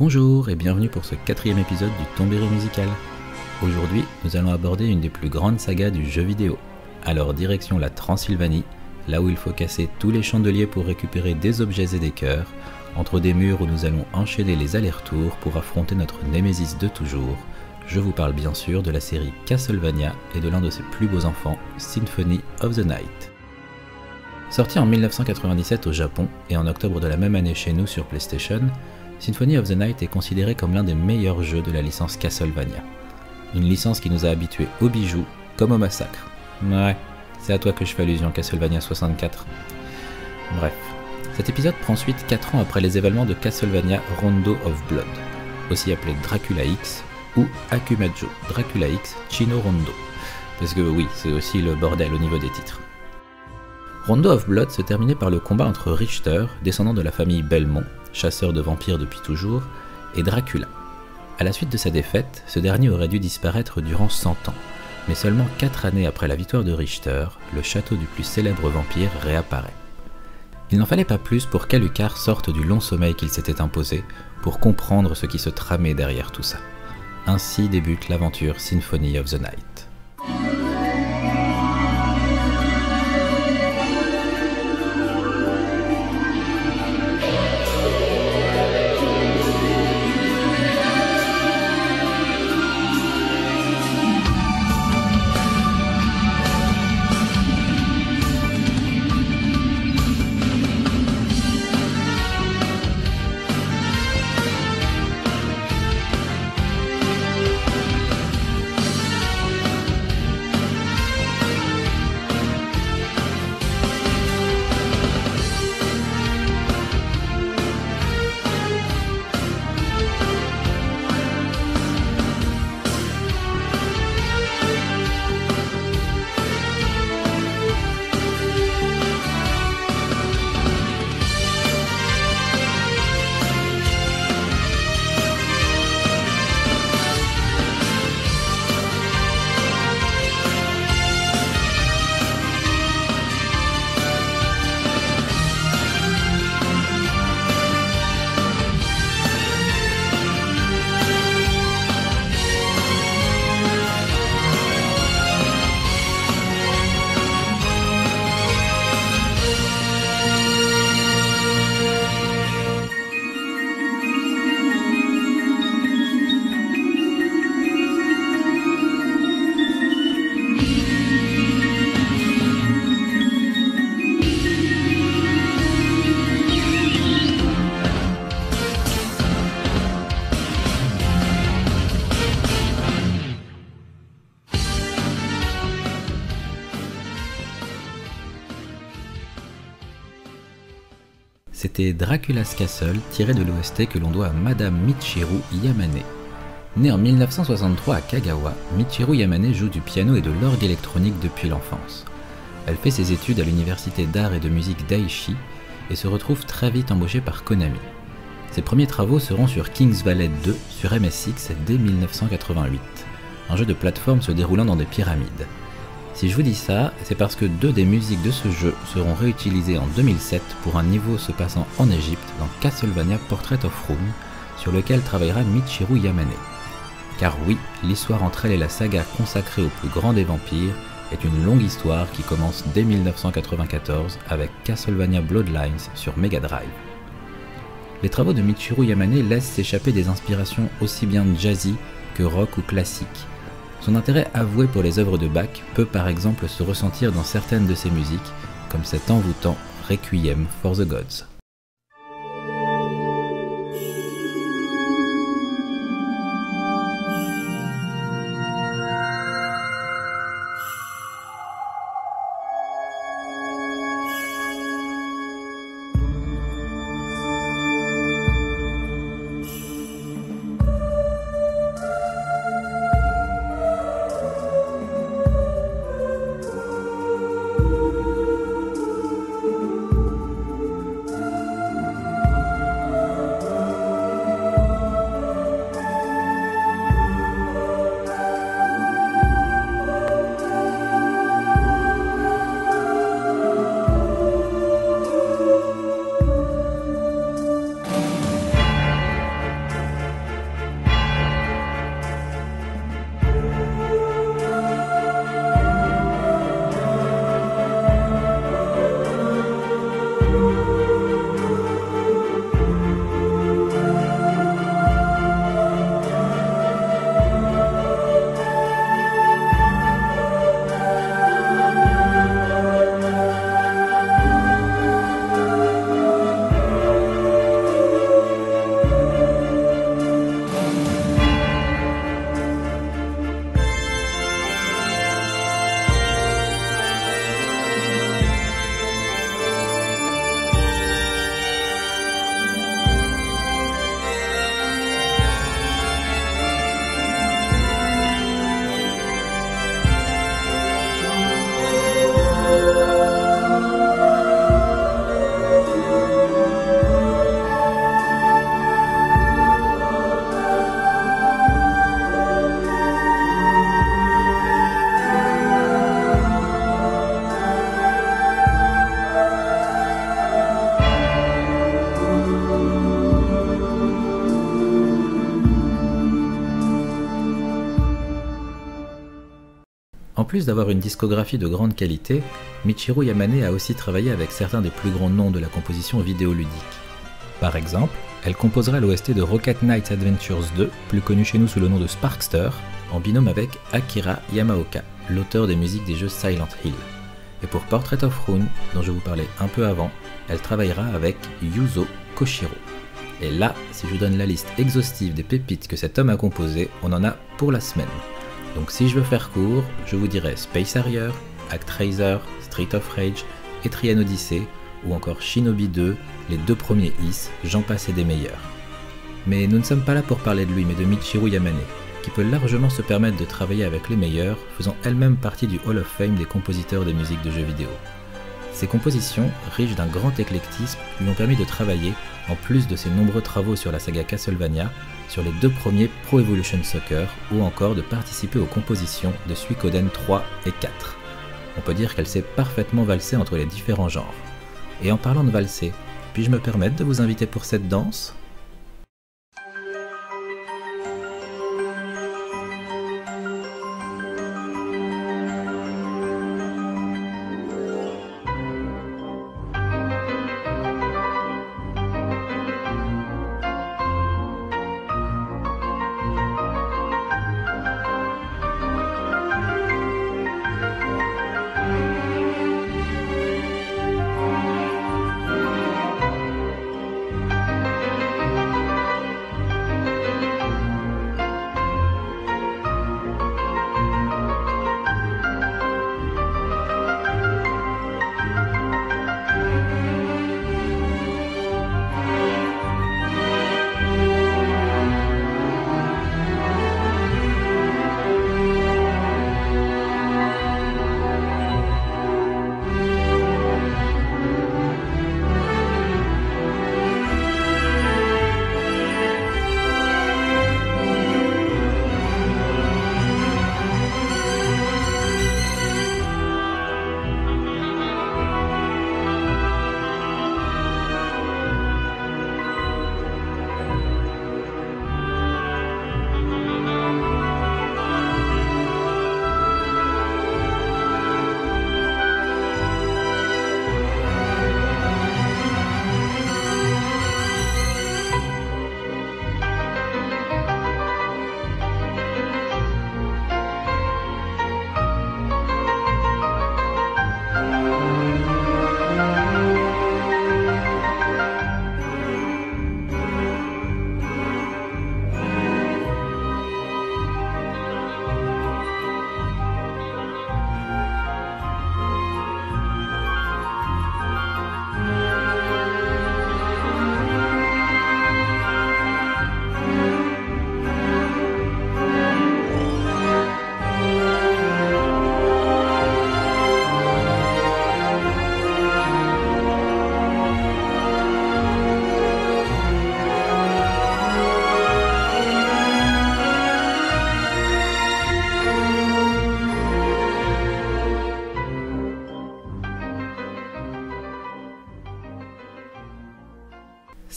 Bonjour et bienvenue pour ce quatrième épisode du Tombéry musical. Aujourd'hui, nous allons aborder une des plus grandes sagas du jeu vidéo. Alors direction la Transylvanie, là où il faut casser tous les chandeliers pour récupérer des objets et des cœurs, entre des murs où nous allons enchaîner les allers-retours pour affronter notre némésis de toujours. Je vous parle bien sûr de la série Castlevania et de l'un de ses plus beaux enfants, Symphony of the Night. Sorti en 1997 au Japon et en octobre de la même année chez nous sur PlayStation, Symphony of the Night est considéré comme l'un des meilleurs jeux de la licence Castlevania. Une licence qui nous a habitués aux bijoux comme au massacre. Ouais, c'est à toi que je fais allusion Castlevania 64. Bref, cet épisode prend suite 4 ans après les événements de Castlevania Rondo of Blood, aussi appelé Dracula X ou Akumajo Dracula X Chino Rondo. Parce que oui, c'est aussi le bordel au niveau des titres. Rondo of Blood se terminait par le combat entre Richter, descendant de la famille Belmont, chasseur de vampires depuis toujours, et Dracula. À la suite de sa défaite, ce dernier aurait dû disparaître durant 100 ans, mais seulement 4 années après la victoire de Richter, le château du plus célèbre vampire réapparaît. Il n'en fallait pas plus pour qu'Alucard sorte du long sommeil qu'il s'était imposé pour comprendre ce qui se tramait derrière tout ça. Ainsi débute l'aventure Symphony of the Night. Dracula's Castle tiré de l'OST que l'on doit à Madame Michiru Yamane. Née en 1963 à Kagawa, Michiru Yamane joue du piano et de l'orgue électronique depuis l'enfance. Elle fait ses études à l'université d'art et de musique d'Aichi et se retrouve très vite embauchée par Konami. Ses premiers travaux seront sur King's Valley 2 sur MSX dès 1988, un jeu de plateforme se déroulant dans des pyramides. Si je vous dis ça, c'est parce que deux des musiques de ce jeu seront réutilisées en 2007 pour un niveau se passant en Égypte dans Castlevania Portrait of Room, sur lequel travaillera Michiru Yamane. Car oui, l'histoire entre elle et la saga consacrée au plus grand des vampires est une longue histoire qui commence dès 1994 avec Castlevania Bloodlines sur Mega Drive. Les travaux de Michiru Yamane laissent s'échapper des inspirations aussi bien jazzy que rock ou classique, son intérêt avoué pour les œuvres de Bach peut par exemple se ressentir dans certaines de ses musiques, comme cet envoûtant Requiem for the Gods. Plus d'avoir une discographie de grande qualité, Michiru Yamane a aussi travaillé avec certains des plus grands noms de la composition vidéoludique. Par exemple, elle composera l'OST de Rocket Knight Adventures 2, plus connu chez nous sous le nom de Sparkster, en binôme avec Akira Yamaoka, l'auteur des musiques des jeux Silent Hill. Et pour Portrait of Rune, dont je vous parlais un peu avant, elle travaillera avec Yuzo Koshiro. Et là, si je vous donne la liste exhaustive des pépites que cet homme a composées, on en a pour la semaine. Donc si je veux faire court, je vous dirais Space Harrier, Actraiser, Street of Rage, Etrian Odyssey, ou encore Shinobi 2, les deux premiers Is, j'en passe des meilleurs. Mais nous ne sommes pas là pour parler de lui, mais de Michiru Yamane, qui peut largement se permettre de travailler avec les meilleurs, faisant elle-même partie du Hall of Fame des compositeurs des musiques de jeux vidéo. Ses compositions, riches d'un grand éclectisme, lui ont permis de travailler, en plus de ses nombreux travaux sur la saga Castlevania, sur les deux premiers Pro Evolution Soccer, ou encore de participer aux compositions de Suikoden 3 et 4. On peut dire qu'elle s'est parfaitement valsée entre les différents genres. Et en parlant de valser, puis-je me permettre de vous inviter pour cette danse?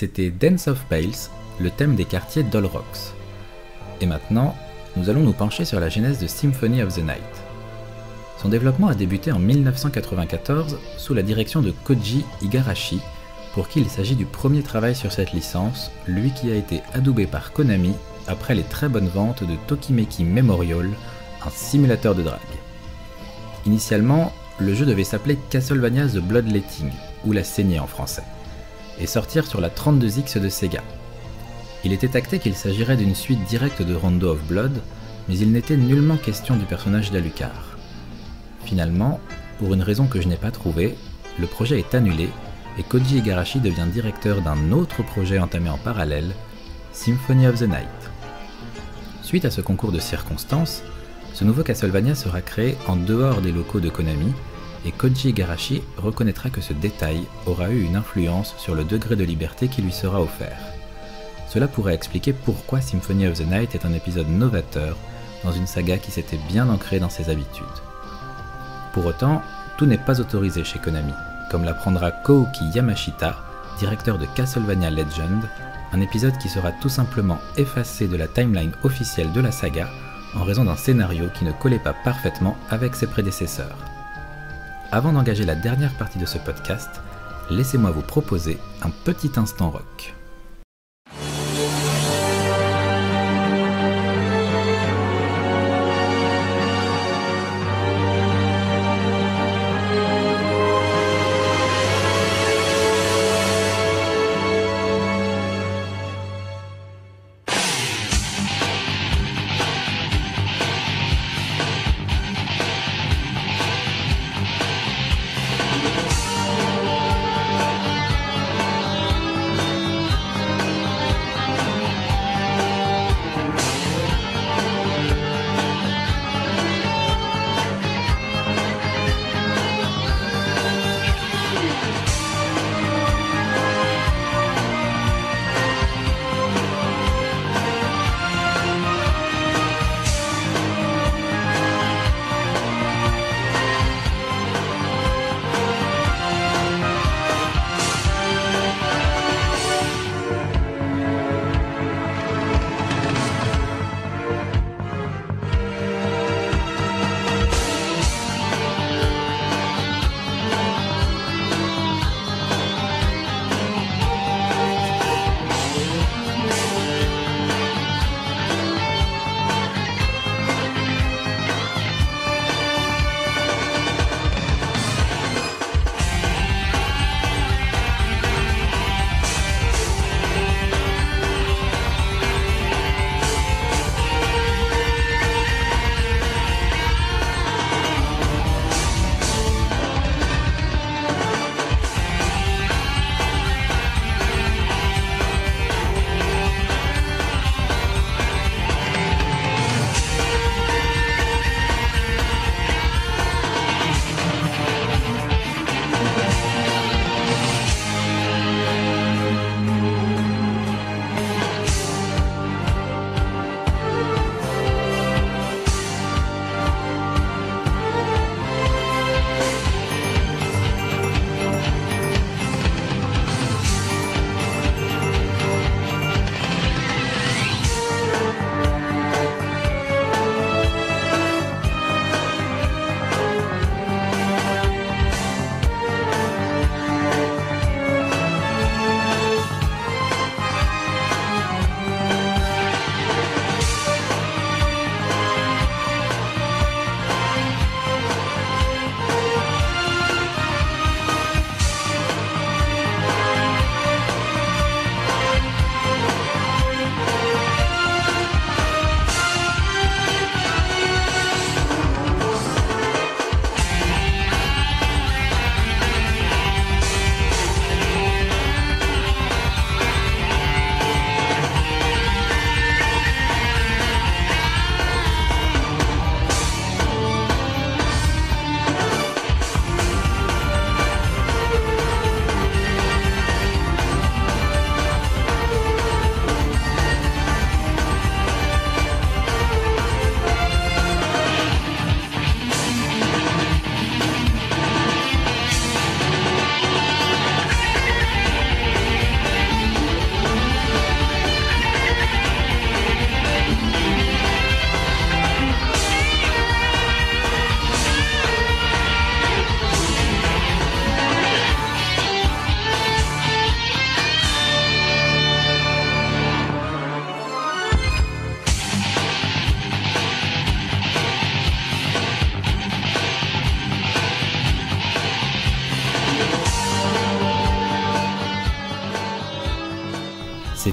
C'était Dance of Pales, le thème des quartiers d'Olrox. Et maintenant, nous allons nous pencher sur la genèse de Symphony of the Night. Son développement a débuté en 1994 sous la direction de Koji Igarashi, pour qui il s'agit du premier travail sur cette licence, lui qui a été adoubé par Konami après les très bonnes ventes de Tokimeki Memorial, un simulateur de drague. Initialement, le jeu devait s'appeler Castlevania The Bloodletting, ou la saignée en français et sortir sur la 32X de Sega. Il était acté qu'il s'agirait d'une suite directe de Rondo of Blood, mais il n'était nullement question du personnage d'Alucard. Finalement, pour une raison que je n'ai pas trouvée, le projet est annulé et Koji Igarashi devient directeur d'un autre projet entamé en parallèle, Symphony of the Night. Suite à ce concours de circonstances, ce nouveau Castlevania sera créé en dehors des locaux de Konami et Koji Igarashi reconnaîtra que ce détail aura eu une influence sur le degré de liberté qui lui sera offert. Cela pourrait expliquer pourquoi Symphony of the Night est un épisode novateur dans une saga qui s'était bien ancrée dans ses habitudes. Pour autant, tout n'est pas autorisé chez Konami, comme l'apprendra Kouki Yamashita, directeur de Castlevania Legend, un épisode qui sera tout simplement effacé de la timeline officielle de la saga en raison d'un scénario qui ne collait pas parfaitement avec ses prédécesseurs. Avant d'engager la dernière partie de ce podcast, laissez-moi vous proposer un petit instant rock.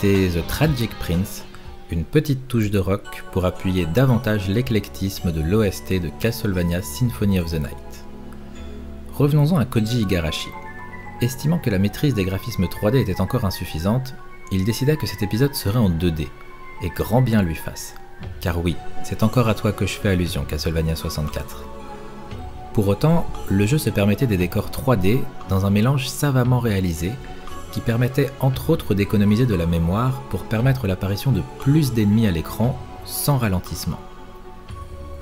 C'était The Tragic Prince, une petite touche de rock pour appuyer davantage l'éclectisme de l'OST de Castlevania Symphony of the Night. Revenons-en à Koji Igarashi. Estimant que la maîtrise des graphismes 3D était encore insuffisante, il décida que cet épisode serait en 2D, et grand bien lui fasse. Car oui, c'est encore à toi que je fais allusion, Castlevania 64. Pour autant, le jeu se permettait des décors 3D dans un mélange savamment réalisé qui permettait entre autres d'économiser de la mémoire pour permettre l'apparition de plus d'ennemis à l'écran sans ralentissement.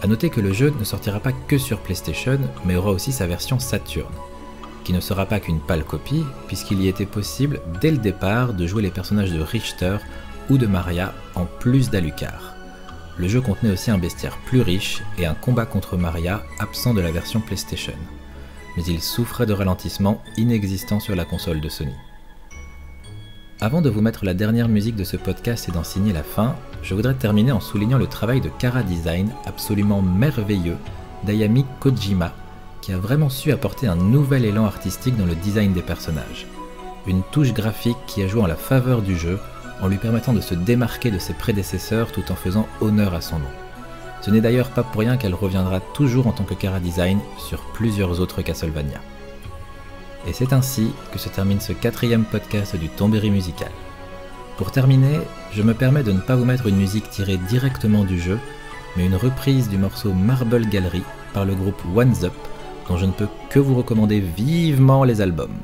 A noter que le jeu ne sortira pas que sur PlayStation, mais aura aussi sa version Saturn, qui ne sera pas qu'une pâle copie, puisqu'il y était possible dès le départ de jouer les personnages de Richter ou de Maria en plus d'Alucard. le jeu contenait aussi un bestiaire plus riche et un combat contre Maria absent de la version PlayStation. Mais il souffrait de ralentissement inexistant sur la console de Sony. Avant de vous mettre la dernière musique de ce podcast et d'en signer la fin, je voudrais terminer en soulignant le travail de Kara Design absolument merveilleux d'Ayami Kojima, qui a vraiment su apporter un nouvel élan artistique dans le design des personnages. Une touche graphique qui a joué en la faveur du jeu en lui permettant de se démarquer de ses prédécesseurs tout en faisant honneur à son nom. Ce n'est d'ailleurs pas pour rien qu'elle reviendra toujours en tant que Kara Design sur plusieurs autres Castlevania. Et c'est ainsi que se termine ce quatrième podcast du Tombéry musical. Pour terminer, je me permets de ne pas vous mettre une musique tirée directement du jeu, mais une reprise du morceau Marble Gallery par le groupe One's Up, dont je ne peux que vous recommander vivement les albums.